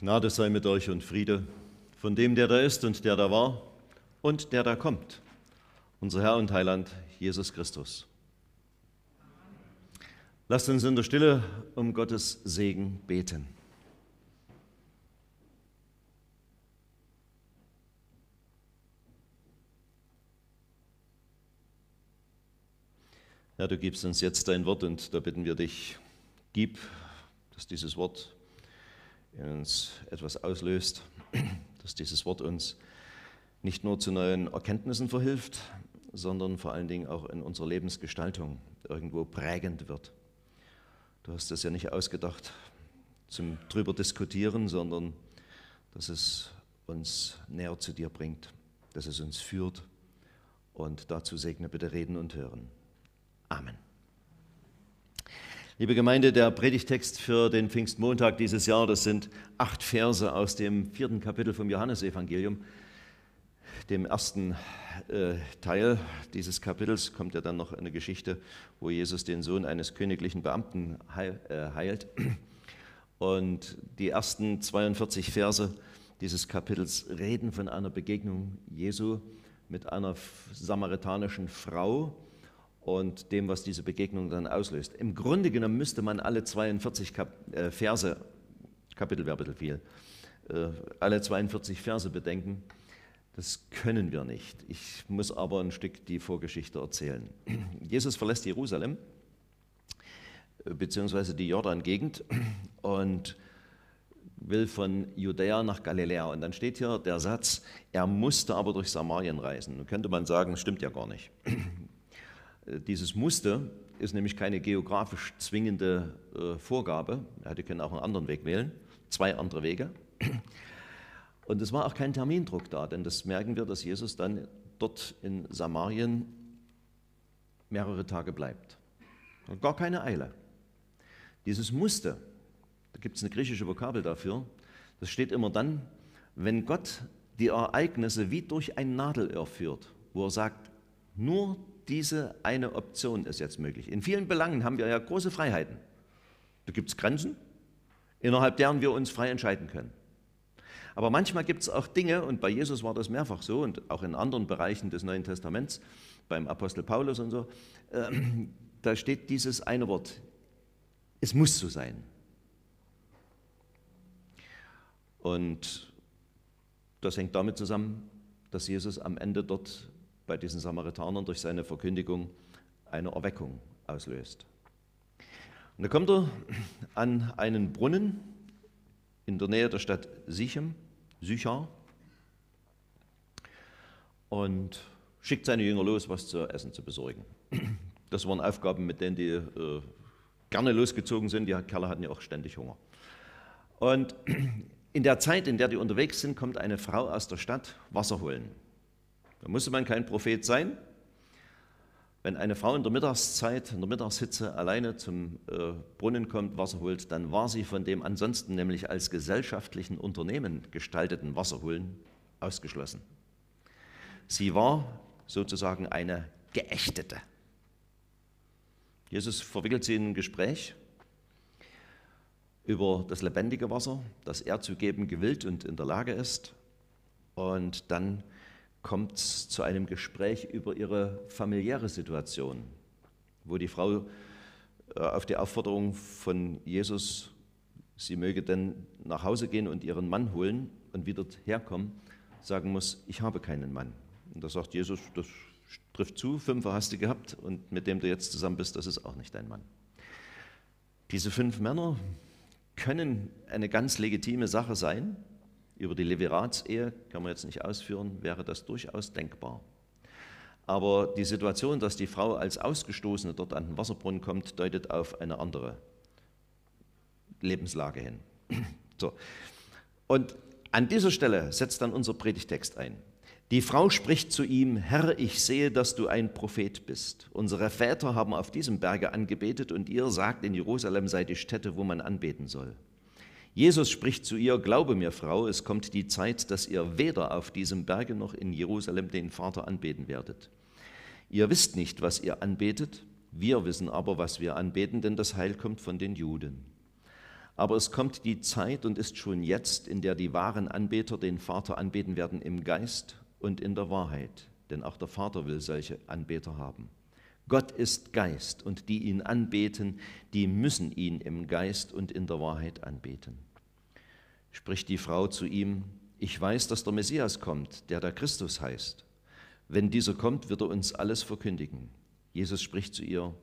Gnade sei mit euch und Friede von dem, der da ist und der da war und der da kommt, unser Herr und Heiland Jesus Christus. Lasst uns in der Stille um Gottes Segen beten. Herr, du gibst uns jetzt dein Wort und da bitten wir dich, gib, dass dieses Wort in uns etwas auslöst, dass dieses Wort uns nicht nur zu neuen Erkenntnissen verhilft, sondern vor allen Dingen auch in unserer Lebensgestaltung irgendwo prägend wird. Du hast es ja nicht ausgedacht zum drüber diskutieren, sondern dass es uns näher zu dir bringt, dass es uns führt. Und dazu segne bitte Reden und Hören. Amen. Liebe Gemeinde, der Predigtext für den Pfingstmontag dieses Jahr, das sind acht Verse aus dem vierten Kapitel vom Johannesevangelium. Dem ersten äh, Teil dieses Kapitels kommt ja dann noch eine Geschichte, wo Jesus den Sohn eines königlichen Beamten heil, äh, heilt. Und die ersten 42 Verse dieses Kapitels reden von einer Begegnung Jesu mit einer samaritanischen Frau, und dem, was diese Begegnung dann auslöst. Im Grunde genommen müsste man alle 42 Kap äh, Verse, Kapitel wäre ein bisschen viel, äh, alle 42 Verse bedenken. Das können wir nicht. Ich muss aber ein Stück die Vorgeschichte erzählen. Jesus verlässt Jerusalem, äh, beziehungsweise die Jordan-Gegend und will von Judäa nach Galiläa. Und dann steht hier der Satz, er musste aber durch Samarien reisen. Nun könnte man sagen, stimmt ja gar nicht. Dieses Muster ist nämlich keine geografisch zwingende äh, Vorgabe. Er hätte können auch einen anderen Weg wählen, zwei andere Wege. Und es war auch kein Termindruck da, denn das merken wir, dass Jesus dann dort in Samarien mehrere Tage bleibt. Gar keine Eile. Dieses Muster, da gibt es eine griechische Vokabel dafür, das steht immer dann, wenn Gott die Ereignisse wie durch ein Nadelöhr führt, wo er sagt, nur diese eine Option ist jetzt möglich. In vielen Belangen haben wir ja große Freiheiten. Da gibt es Grenzen, innerhalb deren wir uns frei entscheiden können. Aber manchmal gibt es auch Dinge, und bei Jesus war das mehrfach so und auch in anderen Bereichen des Neuen Testaments, beim Apostel Paulus und so, äh, da steht dieses eine Wort, es muss so sein. Und das hängt damit zusammen, dass Jesus am Ende dort bei diesen Samaritanern durch seine Verkündigung eine Erweckung auslöst. Und da kommt er an einen Brunnen in der Nähe der Stadt Sichem, Sychar, und schickt seine Jünger los, was zu essen zu besorgen. Das waren Aufgaben, mit denen die äh, gerne losgezogen sind. Die Kerle hatten ja auch ständig Hunger. Und in der Zeit, in der die unterwegs sind, kommt eine Frau aus der Stadt Wasser holen. Da musste man kein Prophet sein. Wenn eine Frau in der Mittagszeit, in der Mittagshitze alleine zum äh, Brunnen kommt, Wasser holt, dann war sie von dem ansonsten nämlich als gesellschaftlichen Unternehmen gestalteten Wasserholen ausgeschlossen. Sie war sozusagen eine Geächtete. Jesus verwickelt sie in ein Gespräch über das lebendige Wasser, das er zu geben gewillt und in der Lage ist. Und dann kommt es zu einem Gespräch über ihre familiäre Situation, wo die Frau äh, auf die Aufforderung von Jesus, sie möge denn nach Hause gehen und ihren Mann holen und wieder herkommen, sagen muss, ich habe keinen Mann. Und da sagt Jesus, das trifft zu, fünf hast du gehabt und mit dem du jetzt zusammen bist, das ist auch nicht dein Mann. Diese fünf Männer können eine ganz legitime Sache sein, über die Leviratsehe kann man jetzt nicht ausführen, wäre das durchaus denkbar. Aber die Situation, dass die Frau als Ausgestoßene dort an den Wasserbrunnen kommt, deutet auf eine andere Lebenslage hin. So. Und an dieser Stelle setzt dann unser Predigtext ein. Die Frau spricht zu ihm, Herr, ich sehe, dass du ein Prophet bist. Unsere Väter haben auf diesem Berge angebetet und ihr sagt, in Jerusalem sei die Stätte, wo man anbeten soll. Jesus spricht zu ihr, glaube mir, Frau, es kommt die Zeit, dass ihr weder auf diesem Berge noch in Jerusalem den Vater anbeten werdet. Ihr wisst nicht, was ihr anbetet, wir wissen aber, was wir anbeten, denn das Heil kommt von den Juden. Aber es kommt die Zeit und ist schon jetzt, in der die wahren Anbeter den Vater anbeten werden im Geist und in der Wahrheit. Denn auch der Vater will solche Anbeter haben. Gott ist Geist und die ihn anbeten, die müssen ihn im Geist und in der Wahrheit anbeten. Spricht die Frau zu ihm, ich weiß, dass der Messias kommt, der der Christus heißt. Wenn dieser kommt, wird er uns alles verkündigen. Jesus spricht zu ihr,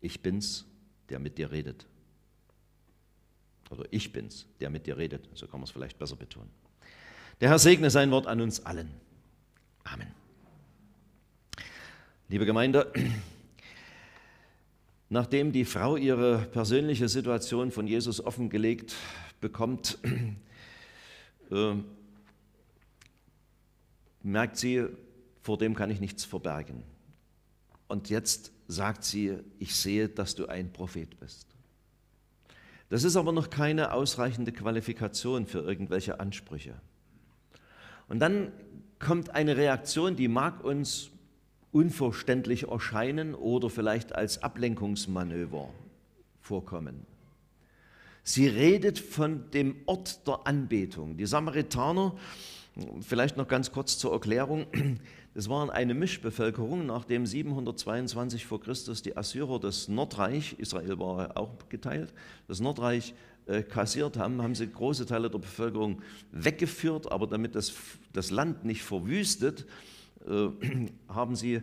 ich bin's, der mit dir redet. Oder ich bin's, der mit dir redet. So kann man es vielleicht besser betonen. Der Herr segne sein Wort an uns allen. Amen. Liebe Gemeinde, nachdem die Frau ihre persönliche Situation von Jesus offengelegt bekommt, äh, merkt sie, vor dem kann ich nichts verbergen. Und jetzt sagt sie, ich sehe, dass du ein Prophet bist. Das ist aber noch keine ausreichende Qualifikation für irgendwelche Ansprüche. Und dann kommt eine Reaktion, die mag uns unverständlich erscheinen oder vielleicht als Ablenkungsmanöver vorkommen. Sie redet von dem Ort der Anbetung. Die Samaritaner, vielleicht noch ganz kurz zur Erklärung, das waren eine Mischbevölkerung, nachdem 722 vor Christus die Assyrer das Nordreich, Israel war auch geteilt, das Nordreich äh, kassiert haben, haben sie große Teile der Bevölkerung weggeführt, aber damit das, das Land nicht verwüstet, äh, haben sie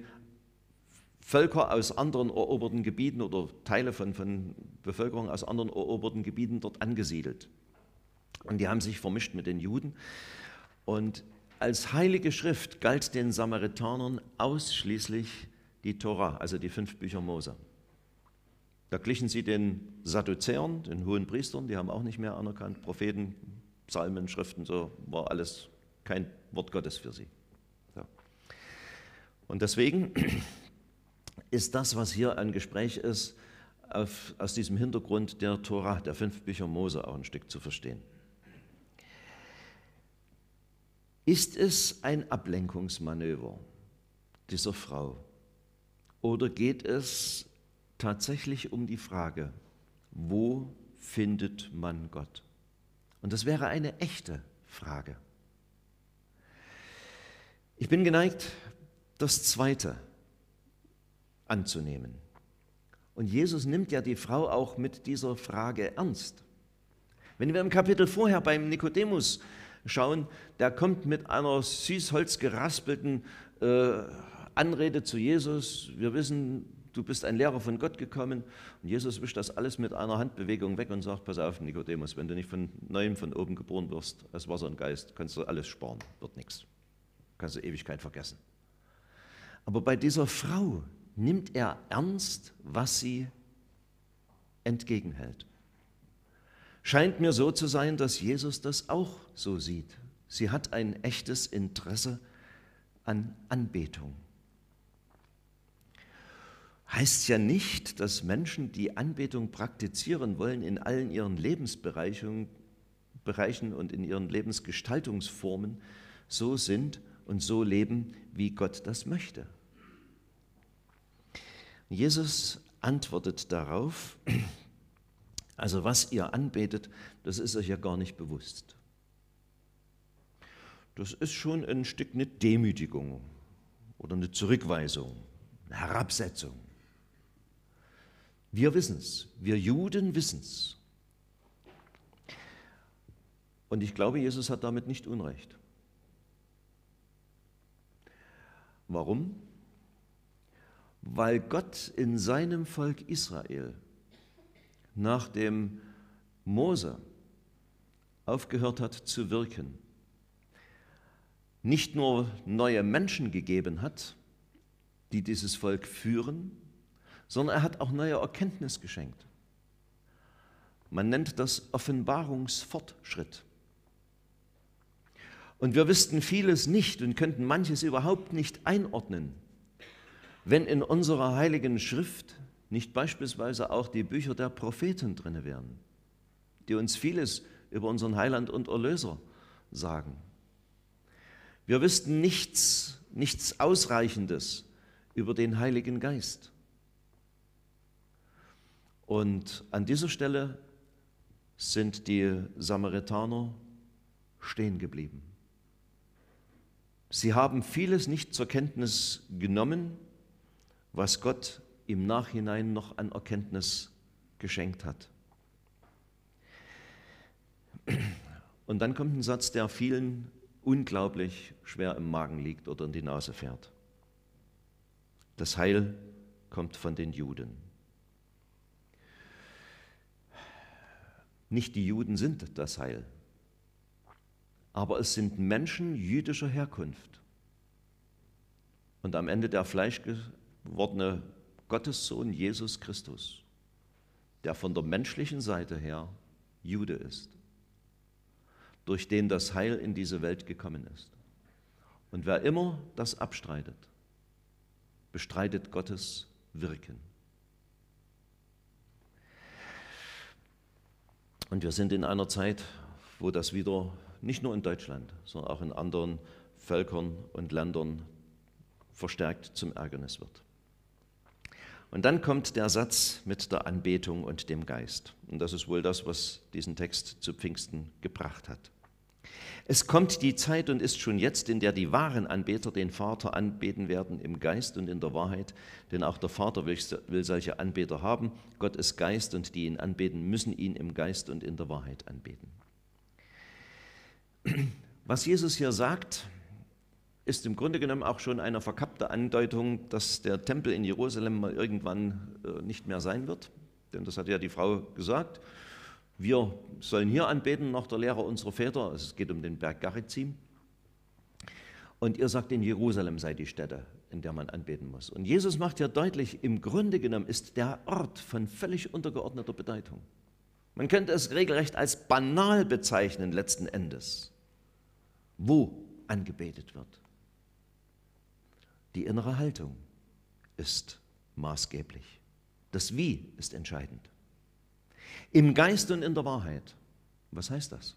Völker aus anderen eroberten Gebieten oder Teile von, von Bevölkerung aus anderen eroberten Gebieten dort angesiedelt. Und die haben sich vermischt mit den Juden. Und als heilige Schrift galt den Samaritanern ausschließlich die Tora, also die fünf Bücher Mose. Da glichen sie den Sadduzäern, den hohen Priestern, die haben auch nicht mehr anerkannt, Propheten, Psalmen, Schriften, so war alles kein Wort Gottes für sie. So. Und deswegen ist das, was hier ein Gespräch ist, auf, aus diesem Hintergrund der Tora, der fünf Bücher Mose, auch ein Stück zu verstehen. Ist es ein Ablenkungsmanöver dieser Frau oder geht es tatsächlich um die Frage, wo findet man Gott? Und das wäre eine echte Frage. Ich bin geneigt, das Zweite anzunehmen. Und Jesus nimmt ja die Frau auch mit dieser Frage ernst. Wenn wir im Kapitel vorher beim Nikodemus schauen, der kommt mit einer süßholz geraspelten äh, Anrede zu Jesus. Wir wissen, du bist ein Lehrer von Gott gekommen. Und Jesus wischt das alles mit einer Handbewegung weg und sagt, pass auf, Nikodemus, wenn du nicht von neuem von oben geboren wirst, als Wasser und Geist, kannst du alles sparen, wird nichts. Kannst du Ewigkeit vergessen. Aber bei dieser Frau nimmt er ernst, was sie entgegenhält. Scheint mir so zu sein, dass Jesus das auch so sieht. Sie hat ein echtes Interesse an Anbetung. Heißt ja nicht, dass Menschen, die Anbetung praktizieren wollen, in allen ihren Lebensbereichen Bereichen und in ihren Lebensgestaltungsformen so sind und so leben, wie Gott das möchte. Jesus antwortet darauf, also was ihr anbetet, das ist euch ja gar nicht bewusst. Das ist schon ein Stück eine Demütigung oder eine Zurückweisung, eine Herabsetzung. Wir wissen es, wir Juden wissen es. Und ich glaube, Jesus hat damit nicht Unrecht. Warum? Weil Gott in seinem Volk Israel nachdem Mose aufgehört hat zu wirken, nicht nur neue Menschen gegeben hat, die dieses Volk führen, sondern er hat auch neue Erkenntnis geschenkt. Man nennt das Offenbarungsfortschritt. Und wir wüssten vieles nicht und könnten manches überhaupt nicht einordnen, wenn in unserer heiligen Schrift nicht beispielsweise auch die Bücher der Propheten drin wären, die uns vieles über unseren Heiland und Erlöser sagen. Wir wüssten nichts, nichts Ausreichendes über den Heiligen Geist. Und an dieser Stelle sind die Samaritaner stehen geblieben. Sie haben vieles nicht zur Kenntnis genommen, was Gott im Nachhinein noch an Erkenntnis geschenkt hat. Und dann kommt ein Satz, der vielen unglaublich schwer im Magen liegt oder in die Nase fährt. Das Heil kommt von den Juden. Nicht die Juden sind das Heil, aber es sind Menschen jüdischer Herkunft. Und am Ende der fleischgewordene Gottessohn Jesus Christus, der von der menschlichen Seite her Jude ist, durch den das Heil in diese Welt gekommen ist. Und wer immer das abstreitet, bestreitet Gottes Wirken. Und wir sind in einer Zeit, wo das wieder nicht nur in Deutschland, sondern auch in anderen Völkern und Ländern verstärkt zum Ärgernis wird. Und dann kommt der Satz mit der Anbetung und dem Geist. Und das ist wohl das, was diesen Text zu Pfingsten gebracht hat. Es kommt die Zeit und ist schon jetzt, in der die wahren Anbeter den Vater anbeten werden im Geist und in der Wahrheit, denn auch der Vater will solche Anbeter haben. Gott ist Geist und die ihn anbeten, müssen ihn im Geist und in der Wahrheit anbeten. Was Jesus hier sagt, ist im Grunde genommen auch schon eine verkappte Andeutung, dass der Tempel in Jerusalem mal irgendwann äh, nicht mehr sein wird. Denn das hat ja die Frau gesagt. Wir sollen hier anbeten nach der Lehre unserer Väter. Es geht um den Berg Garizim. Und ihr sagt, in Jerusalem sei die Stätte, in der man anbeten muss. Und Jesus macht ja deutlich, im Grunde genommen ist der Ort von völlig untergeordneter Bedeutung. Man könnte es regelrecht als banal bezeichnen letzten Endes, wo angebetet wird. Die innere Haltung ist maßgeblich. Das Wie ist entscheidend. Im Geist und in der Wahrheit. Was heißt das?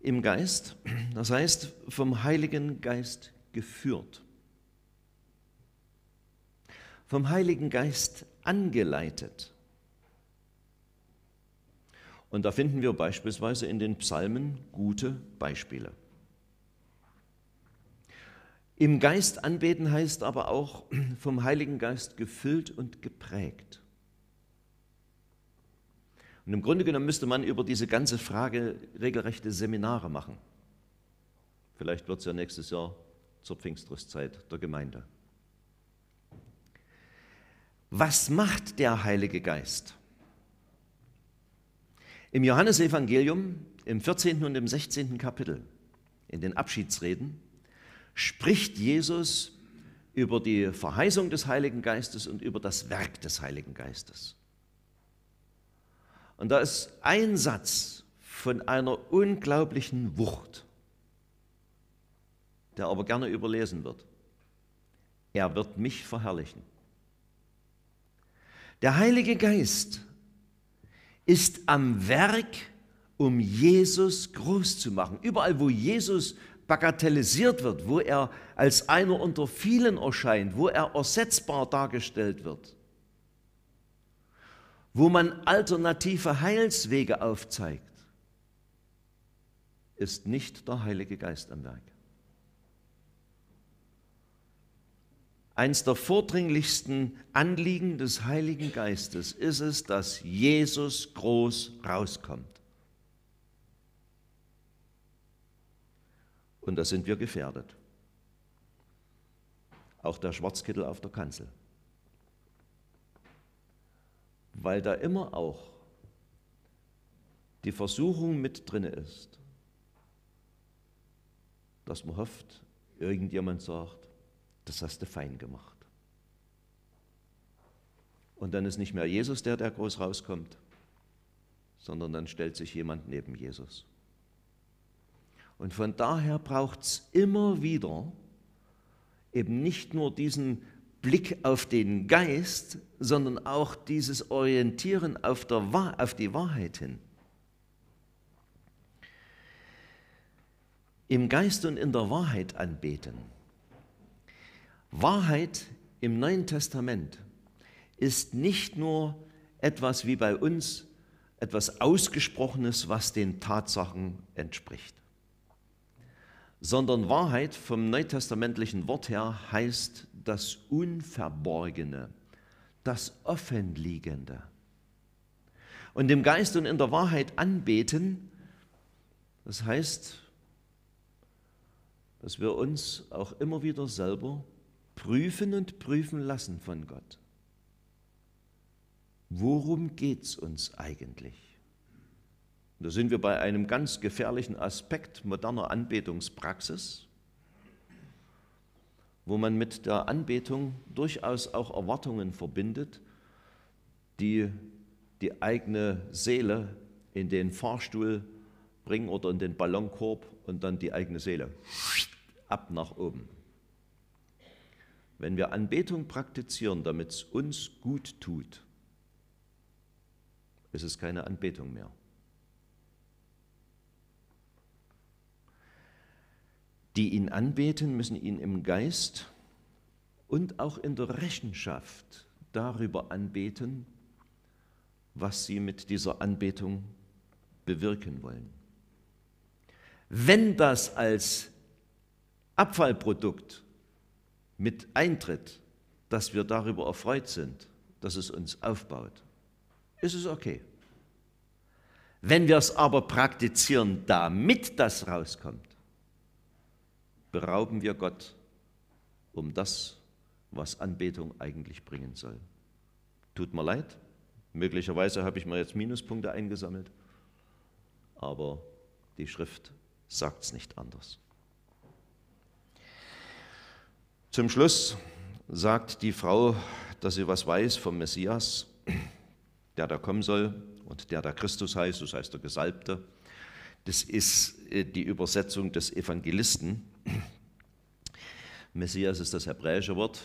Im Geist, das heißt vom Heiligen Geist geführt, vom Heiligen Geist angeleitet. Und da finden wir beispielsweise in den Psalmen gute Beispiele. Im Geist anbeten heißt aber auch vom Heiligen Geist gefüllt und geprägt. Und im Grunde genommen müsste man über diese ganze Frage regelrechte Seminare machen. Vielleicht wird es ja nächstes Jahr zur Pfingstrüstzeit der Gemeinde. Was macht der Heilige Geist? Im Johannesevangelium im 14. und im 16. Kapitel, in den Abschiedsreden, spricht Jesus über die Verheißung des Heiligen Geistes und über das Werk des Heiligen Geistes. Und da ist ein Satz von einer unglaublichen Wucht, der aber gerne überlesen wird. Er wird mich verherrlichen. Der Heilige Geist ist am Werk, um Jesus groß zu machen. Überall, wo Jesus bagatellisiert wird, wo er als einer unter vielen erscheint, wo er ersetzbar dargestellt wird, wo man alternative Heilswege aufzeigt, ist nicht der Heilige Geist am Werk. Eins der vordringlichsten Anliegen des Heiligen Geistes ist es, dass Jesus groß rauskommt. Und da sind wir gefährdet. Auch der Schwarzkittel auf der Kanzel weil da immer auch die Versuchung mit drin ist, dass man hofft, irgendjemand sagt, das hast du fein gemacht. Und dann ist nicht mehr Jesus der, der groß rauskommt, sondern dann stellt sich jemand neben Jesus. Und von daher braucht es immer wieder eben nicht nur diesen Blick auf den Geist, sondern auch dieses Orientieren auf, der, auf die Wahrheit hin. Im Geist und in der Wahrheit anbeten. Wahrheit im Neuen Testament ist nicht nur etwas wie bei uns etwas Ausgesprochenes, was den Tatsachen entspricht. Sondern Wahrheit vom neutestamentlichen Wort her heißt das Unverborgene, das Offenliegende. Und im Geist und in der Wahrheit anbeten, das heißt, dass wir uns auch immer wieder selber prüfen und prüfen lassen von Gott. Worum geht es uns eigentlich? Und da sind wir bei einem ganz gefährlichen Aspekt moderner Anbetungspraxis, wo man mit der Anbetung durchaus auch Erwartungen verbindet, die die eigene Seele in den Fahrstuhl bringen oder in den Ballonkorb und dann die eigene Seele ab nach oben. Wenn wir Anbetung praktizieren, damit es uns gut tut, ist es keine Anbetung mehr. Die ihn anbeten, müssen ihn im Geist und auch in der Rechenschaft darüber anbeten, was sie mit dieser Anbetung bewirken wollen. Wenn das als Abfallprodukt mit eintritt, dass wir darüber erfreut sind, dass es uns aufbaut, ist es okay. Wenn wir es aber praktizieren, damit das rauskommt, berauben wir Gott um das, was Anbetung eigentlich bringen soll. Tut mir leid, möglicherweise habe ich mir jetzt Minuspunkte eingesammelt, aber die Schrift sagt es nicht anders. Zum Schluss sagt die Frau, dass sie was weiß vom Messias, der da kommen soll und der da Christus heißt, das heißt der Gesalbte. Das ist äh, die Übersetzung des Evangelisten. Messias ist das hebräische Wort.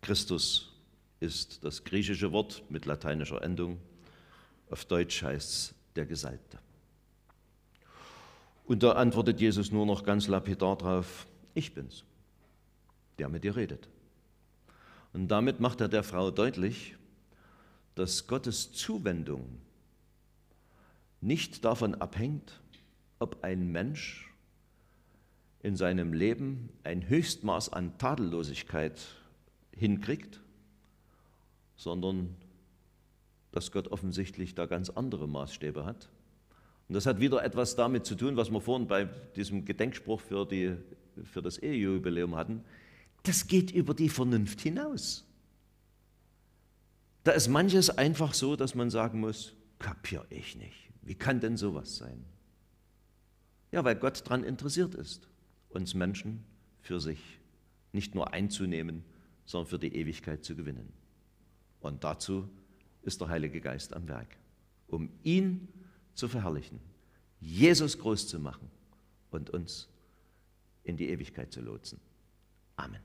Christus ist das griechische Wort mit lateinischer Endung. Auf Deutsch heißt es der Gesalbte. Und da antwortet Jesus nur noch ganz lapidar drauf, ich bin's, der mit dir redet. Und damit macht er der Frau deutlich, dass Gottes Zuwendung nicht davon abhängt, ob ein Mensch in seinem Leben ein Höchstmaß an Tadellosigkeit hinkriegt, sondern dass Gott offensichtlich da ganz andere Maßstäbe hat und das hat wieder etwas damit zu tun, was wir vorhin bei diesem Gedenkspruch für, die, für das Ehejubiläum hatten. Das geht über die Vernunft hinaus. Da ist manches einfach so, dass man sagen muss, kapiere ich nicht. Wie kann denn sowas sein? Ja, weil Gott daran interessiert ist, uns Menschen für sich nicht nur einzunehmen, sondern für die Ewigkeit zu gewinnen. Und dazu ist der Heilige Geist am Werk, um ihn zu verherrlichen, Jesus groß zu machen und uns in die Ewigkeit zu lotsen. Amen.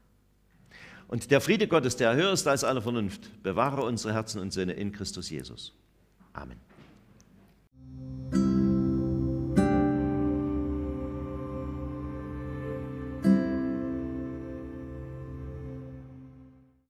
Und der Friede Gottes, der höher ist als alle Vernunft, bewahre unsere Herzen und Sinne in Christus Jesus. Amen.